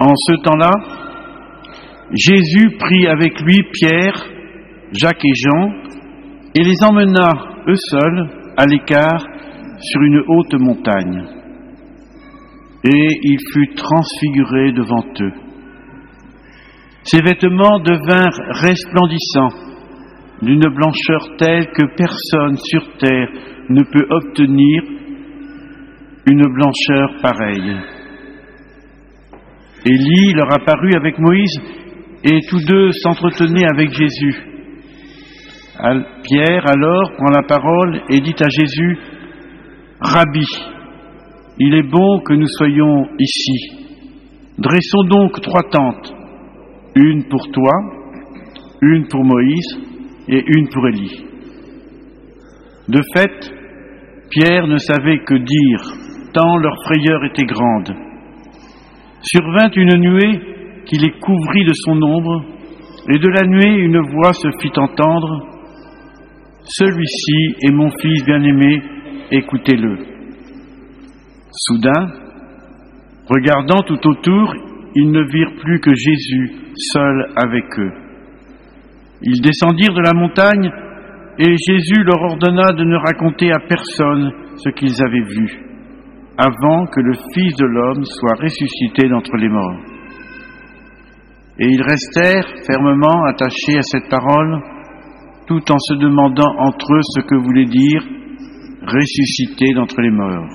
En ce temps-là, Jésus prit avec lui Pierre, Jacques et Jean et les emmena, eux seuls, à l'écart sur une haute montagne. Et il fut transfiguré devant eux. Ses vêtements devinrent resplendissants, d'une blancheur telle que personne sur terre ne peut obtenir une blancheur pareille. Élie leur apparut avec Moïse et tous deux s'entretenaient avec Jésus. Pierre alors prend la parole et dit à Jésus, Rabbi, il est bon que nous soyons ici. Dressons donc trois tentes, une pour toi, une pour Moïse et une pour Élie. De fait, Pierre ne savait que dire, tant leur frayeur était grande. Survint une nuée qui les couvrit de son ombre, et de la nuée une voix se fit entendre, Celui-ci est mon fils bien-aimé, écoutez-le. Soudain, regardant tout autour, ils ne virent plus que Jésus seul avec eux. Ils descendirent de la montagne et Jésus leur ordonna de ne raconter à personne ce qu'ils avaient vu, avant que le Fils de l'homme soit ressuscité d'entre les morts. Et ils restèrent fermement attachés à cette parole, tout en se demandant entre eux ce que voulait dire ressuscité d'entre les morts.